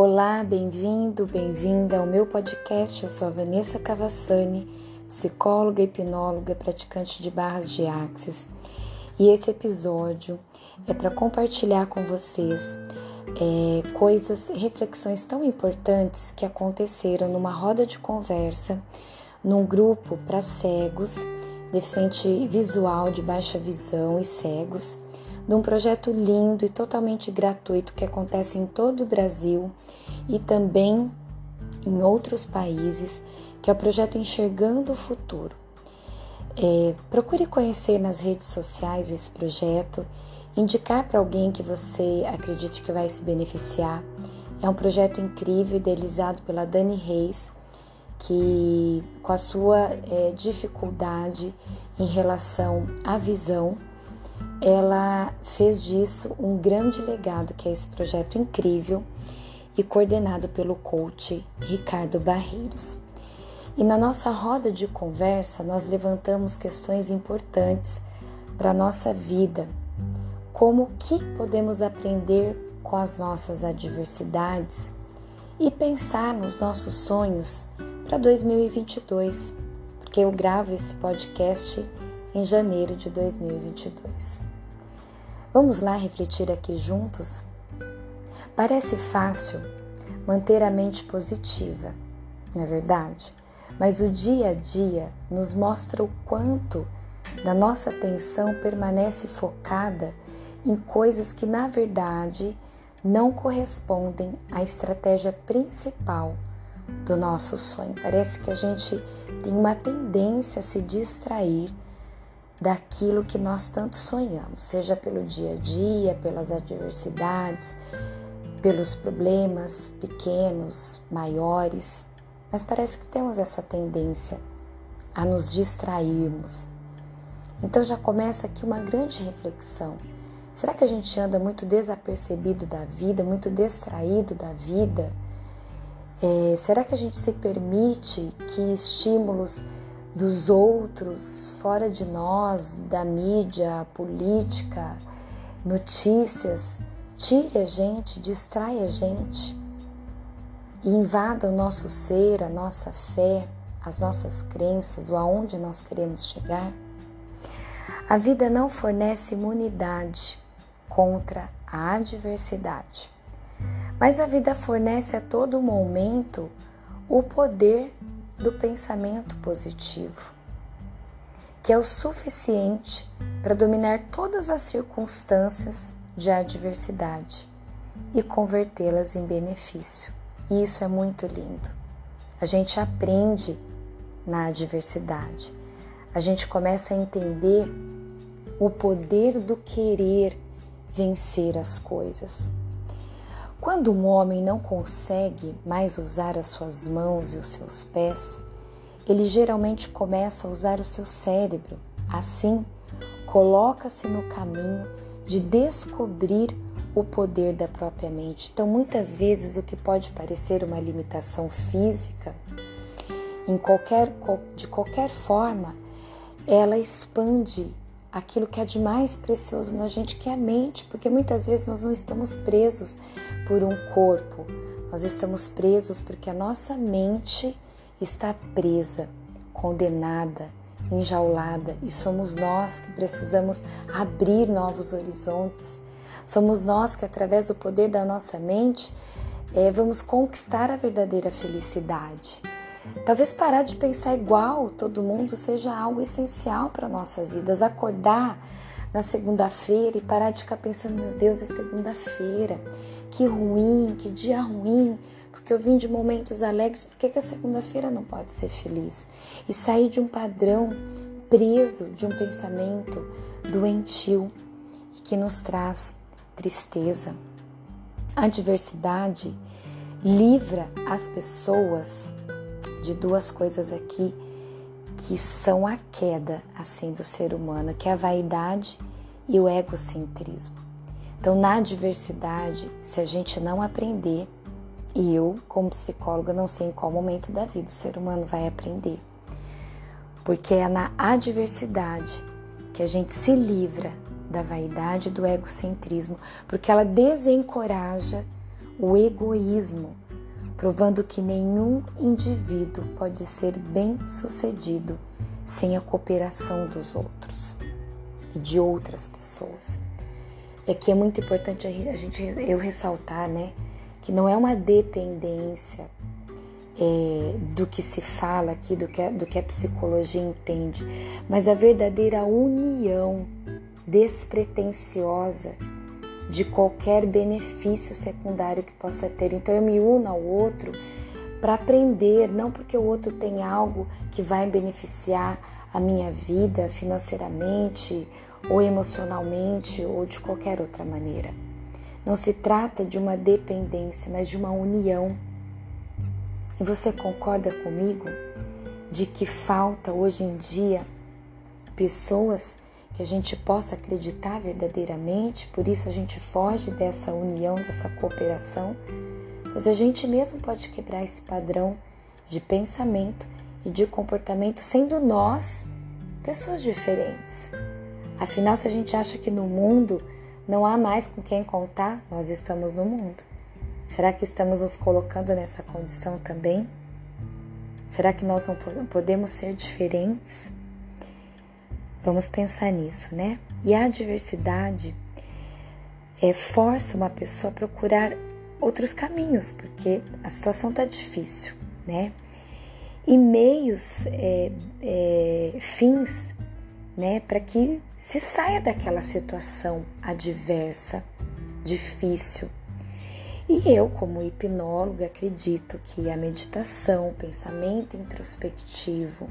Olá, bem-vindo, bem-vinda ao meu podcast. Eu sou a Vanessa Cavassani, psicóloga, hipnóloga, praticante de barras de axis. E esse episódio é para compartilhar com vocês é, coisas, reflexões tão importantes que aconteceram numa roda de conversa num grupo para cegos, deficiente visual de baixa visão e cegos de um projeto lindo e totalmente gratuito que acontece em todo o Brasil e também em outros países, que é o projeto Enxergando o Futuro. É, procure conhecer nas redes sociais esse projeto, indicar para alguém que você acredite que vai se beneficiar. É um projeto incrível, idealizado pela Dani Reis, que com a sua é, dificuldade em relação à visão, ela fez disso um grande legado, que é esse projeto incrível e coordenado pelo coach Ricardo Barreiros. E na nossa roda de conversa, nós levantamos questões importantes para a nossa vida, como que podemos aprender com as nossas adversidades e pensar nos nossos sonhos para 2022, porque eu gravo esse podcast em janeiro de 2022. Vamos lá refletir aqui juntos? Parece fácil manter a mente positiva, não é verdade? Mas o dia a dia nos mostra o quanto da nossa atenção permanece focada em coisas que na verdade não correspondem à estratégia principal do nosso sonho. Parece que a gente tem uma tendência a se distrair daquilo que nós tanto sonhamos, seja pelo dia a dia, pelas adversidades, pelos problemas pequenos, maiores, mas parece que temos essa tendência a nos distrairmos. Então já começa aqui uma grande reflexão. Será que a gente anda muito desapercebido da vida, muito distraído da vida? É, será que a gente se permite que estímulos dos outros, fora de nós, da mídia, política, notícias, tire a gente, distrai a gente e invada o nosso ser, a nossa fé, as nossas crenças, o aonde nós queremos chegar. A vida não fornece imunidade contra a adversidade, mas a vida fornece a todo momento o poder do pensamento positivo, que é o suficiente para dominar todas as circunstâncias de adversidade e convertê-las em benefício. E isso é muito lindo. A gente aprende na adversidade. A gente começa a entender o poder do querer vencer as coisas. Quando um homem não consegue mais usar as suas mãos e os seus pés, ele geralmente começa a usar o seu cérebro. Assim, coloca-se no caminho de descobrir o poder da própria mente. Então, muitas vezes, o que pode parecer uma limitação física, em qualquer, de qualquer forma, ela expande aquilo que é de mais precioso na gente, que é a mente, porque muitas vezes nós não estamos presos por um corpo, nós estamos presos porque a nossa mente está presa, condenada, enjaulada, e somos nós que precisamos abrir novos horizontes. Somos nós que, através do poder da nossa mente, é, vamos conquistar a verdadeira felicidade. Talvez parar de pensar igual todo mundo seja algo essencial para nossas vidas. Acordar na segunda-feira e parar de ficar pensando, meu Deus, é segunda-feira, que ruim, que dia ruim, porque eu vim de momentos alegres, por que, a segunda-feira não pode ser feliz? E sair de um padrão preso de um pensamento doentio e que nos traz tristeza. A adversidade livra as pessoas de duas coisas aqui que são a queda assim do ser humano, que é a vaidade e o egocentrismo. Então, na adversidade, se a gente não aprender, e eu, como psicóloga, não sei em qual momento da vida o ser humano vai aprender, porque é na adversidade que a gente se livra da vaidade e do egocentrismo, porque ela desencoraja o egoísmo, provando que nenhum indivíduo pode ser bem-sucedido sem a cooperação dos outros e de outras pessoas. E aqui é muito importante a gente eu ressaltar, né, que não é uma dependência é, do que se fala aqui, do que, do que a psicologia entende, mas a verdadeira união despretensiosa de qualquer benefício secundário que possa ter. Então eu me uno ao outro para aprender, não porque o outro tem algo que vai beneficiar a minha vida financeiramente ou emocionalmente ou de qualquer outra maneira. Não se trata de uma dependência, mas de uma união. E você concorda comigo de que falta hoje em dia pessoas que a gente possa acreditar verdadeiramente, por isso a gente foge dessa união, dessa cooperação, mas a gente mesmo pode quebrar esse padrão de pensamento e de comportamento, sendo nós pessoas diferentes. Afinal, se a gente acha que no mundo não há mais com quem contar, nós estamos no mundo. Será que estamos nos colocando nessa condição também? Será que nós não podemos ser diferentes? Vamos pensar nisso, né? E a adversidade é, força uma pessoa a procurar outros caminhos, porque a situação está difícil, né? E meios, é, é, fins, né, para que se saia daquela situação adversa, difícil. E eu, como hipnóloga, acredito que a meditação, o pensamento introspectivo,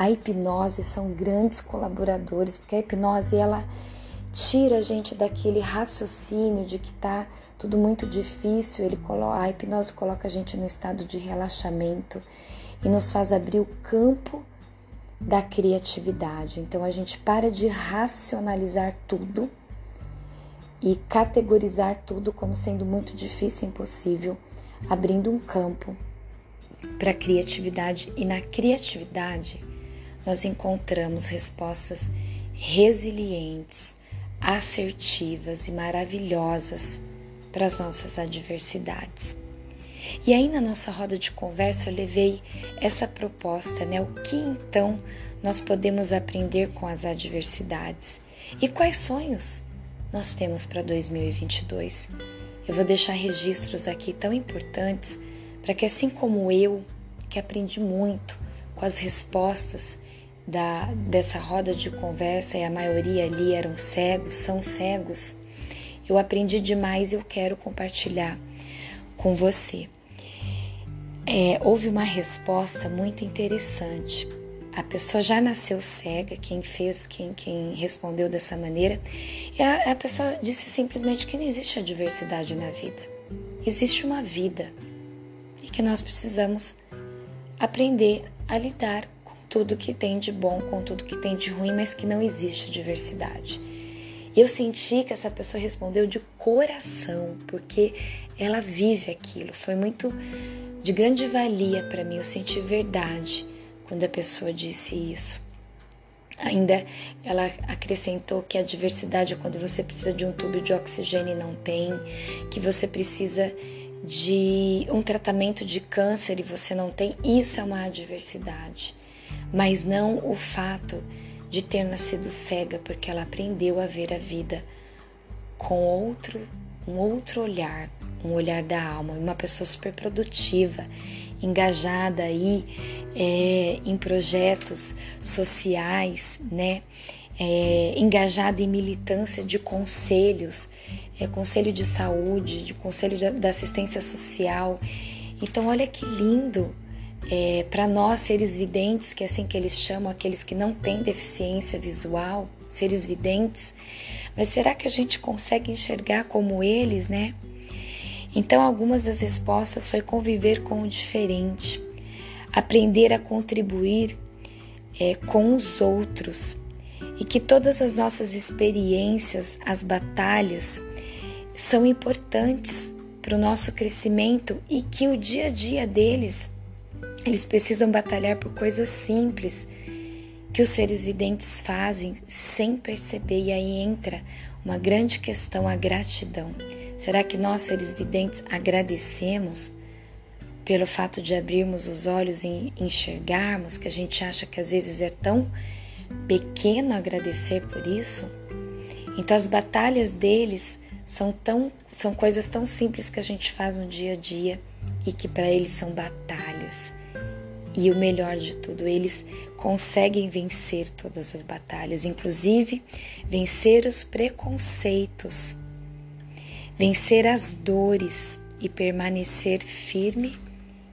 a hipnose são grandes colaboradores, porque a hipnose ela tira a gente daquele raciocínio de que tá tudo muito difícil. Ele coloca, a hipnose coloca a gente no estado de relaxamento e nos faz abrir o campo da criatividade. Então a gente para de racionalizar tudo e categorizar tudo como sendo muito difícil e impossível, abrindo um campo para criatividade e na criatividade nós encontramos respostas resilientes, assertivas e maravilhosas para as nossas adversidades. E aí na nossa roda de conversa eu levei essa proposta, né? O que então nós podemos aprender com as adversidades? E quais sonhos nós temos para 2022. Eu vou deixar registros aqui tão importantes para que, assim como eu, que aprendi muito com as respostas da, dessa roda de conversa e a maioria ali eram cegos, são cegos, eu aprendi demais e eu quero compartilhar com você. É, houve uma resposta muito interessante a pessoa já nasceu cega, quem fez, quem, quem respondeu dessa maneira, e a, a pessoa disse simplesmente que não existe adversidade na vida. Existe uma vida e que nós precisamos aprender a lidar tudo que tem de bom, com tudo que tem de ruim, mas que não existe adversidade. Eu senti que essa pessoa respondeu de coração, porque ela vive aquilo. Foi muito de grande valia para mim. Eu senti verdade quando a pessoa disse isso. Ainda ela acrescentou que a diversidade é quando você precisa de um tubo de oxigênio e não tem, que você precisa de um tratamento de câncer e você não tem. Isso é uma adversidade, mas não o fato de ter nascido cega, porque ela aprendeu a ver a vida com outro, um outro olhar, um olhar da alma, uma pessoa super produtiva engajada aí é, em projetos sociais, né? É, engajada em militância de conselhos, é, conselho de saúde, de conselho da assistência social. Então, olha que lindo é, para nós, seres videntes, que é assim que eles chamam aqueles que não têm deficiência visual, seres videntes. Mas será que a gente consegue enxergar como eles, né? Então, algumas das respostas foi conviver com o diferente, aprender a contribuir é, com os outros e que todas as nossas experiências, as batalhas, são importantes para o nosso crescimento e que o dia a dia deles, eles precisam batalhar por coisas simples que os seres videntes fazem sem perceber, e aí entra uma grande questão, a gratidão. Será que nós, seres videntes, agradecemos pelo fato de abrirmos os olhos e enxergarmos que a gente acha que às vezes é tão pequeno agradecer por isso? Então as batalhas deles são tão são coisas tão simples que a gente faz no dia a dia e que para eles são batalhas. E o melhor de tudo, eles conseguem vencer todas as batalhas, inclusive vencer os preconceitos, vencer as dores e permanecer firme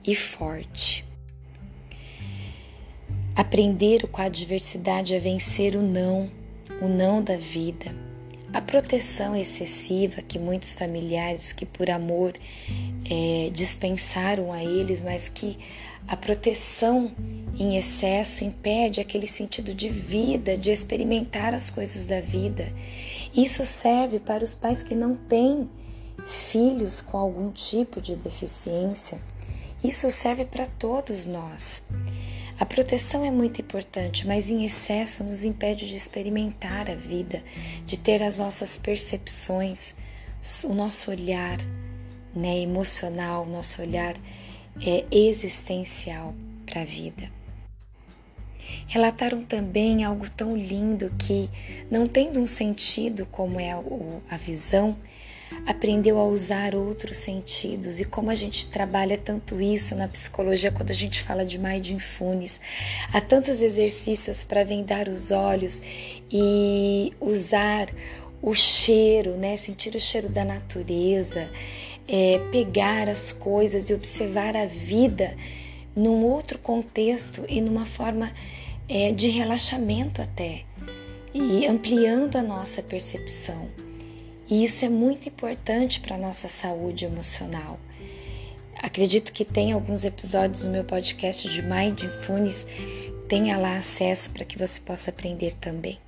e forte. Aprender com a adversidade a vencer o não, o não da vida a proteção excessiva que muitos familiares que por amor é, dispensaram a eles, mas que a proteção em excesso impede aquele sentido de vida, de experimentar as coisas da vida. Isso serve para os pais que não têm filhos com algum tipo de deficiência. Isso serve para todos nós. A proteção é muito importante, mas em excesso nos impede de experimentar a vida, de ter as nossas percepções, o nosso olhar né, emocional, o nosso olhar é, existencial para a vida. Relataram também algo tão lindo que, não tendo um sentido como é a visão, aprendeu a usar outros sentidos e como a gente trabalha tanto isso na psicologia quando a gente fala de mindfulness. Há tantos exercícios para vendar os olhos e usar o cheiro, né? Sentir o cheiro da natureza, é, pegar as coisas e observar a vida num outro contexto e numa forma é, de relaxamento até e ampliando a nossa percepção. E isso é muito importante para a nossa saúde emocional. Acredito que tem alguns episódios no meu podcast de Mindfulness, tenha lá acesso para que você possa aprender também.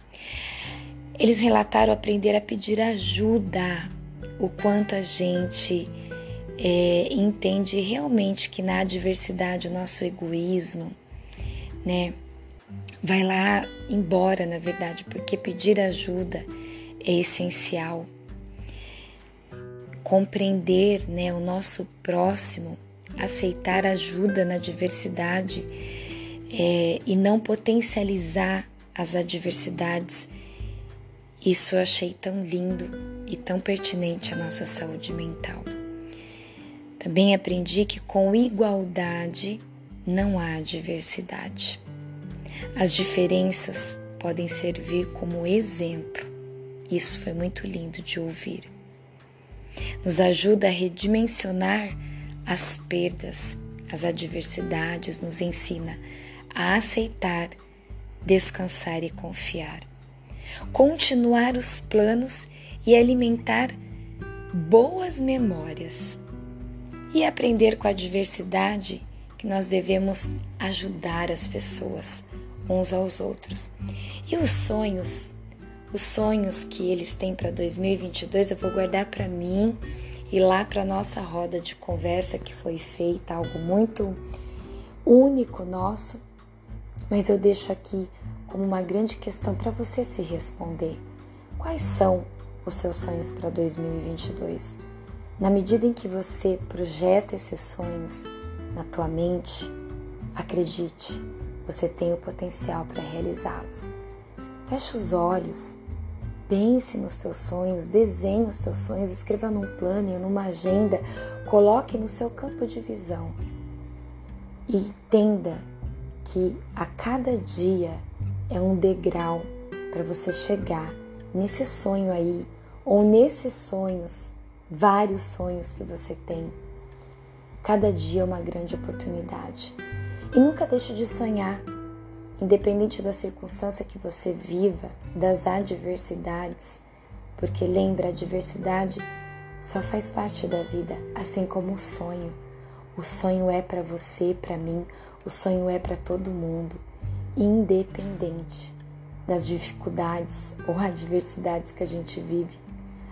Eles relataram aprender a pedir ajuda, o quanto a gente é, entende realmente que na adversidade o nosso egoísmo, né, vai lá embora, na verdade, porque pedir ajuda é essencial compreender né, o nosso próximo, aceitar ajuda na diversidade é, e não potencializar as adversidades. Isso eu achei tão lindo e tão pertinente à nossa saúde mental. Também aprendi que com igualdade não há diversidade. As diferenças podem servir como exemplo. Isso foi muito lindo de ouvir nos ajuda a redimensionar as perdas, as adversidades, nos ensina a aceitar, descansar e confiar. Continuar os planos e alimentar boas memórias. E aprender com a adversidade que nós devemos ajudar as pessoas uns aos outros. E os sonhos os sonhos que eles têm para 2022 eu vou guardar para mim e lá para nossa roda de conversa que foi feita, algo muito único nosso, mas eu deixo aqui como uma grande questão para você se responder. Quais são os seus sonhos para 2022? Na medida em que você projeta esses sonhos na tua mente, acredite, você tem o potencial para realizá-los. Feche os olhos Pense nos teus sonhos, desenhe os teus sonhos, escreva num plano, numa agenda, coloque no seu campo de visão e entenda que a cada dia é um degrau para você chegar nesse sonho aí, ou nesses sonhos, vários sonhos que você tem. Cada dia é uma grande oportunidade. E nunca deixe de sonhar independente da circunstância que você viva, das adversidades, porque lembra, a adversidade só faz parte da vida, assim como o sonho. O sonho é para você, para mim, o sonho é para todo mundo, independente das dificuldades ou adversidades que a gente vive.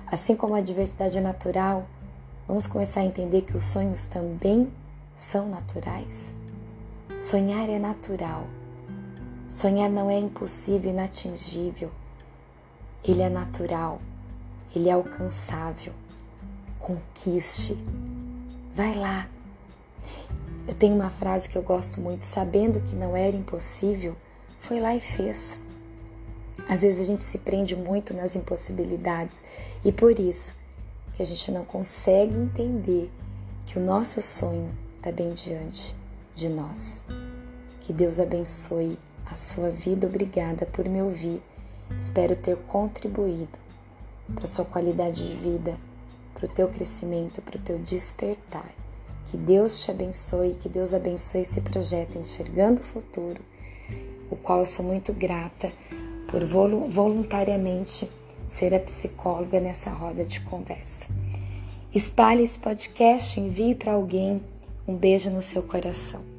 Assim como a adversidade é natural, vamos começar a entender que os sonhos também são naturais. Sonhar é natural Sonhar não é impossível, inatingível. Ele é natural, ele é alcançável. conquiste. Vai lá. Eu tenho uma frase que eu gosto muito: sabendo que não era impossível, foi lá e fez. Às vezes a gente se prende muito nas impossibilidades e por isso que a gente não consegue entender que o nosso sonho está bem diante de nós. Que Deus abençoe a sua vida. Obrigada por me ouvir. Espero ter contribuído para sua qualidade de vida, para o teu crescimento, para o teu despertar. Que Deus te abençoe, que Deus abençoe esse projeto Enxergando o Futuro, o qual eu sou muito grata por voluntariamente ser a psicóloga nessa roda de conversa. Espalhe esse podcast, envie para alguém. Um beijo no seu coração.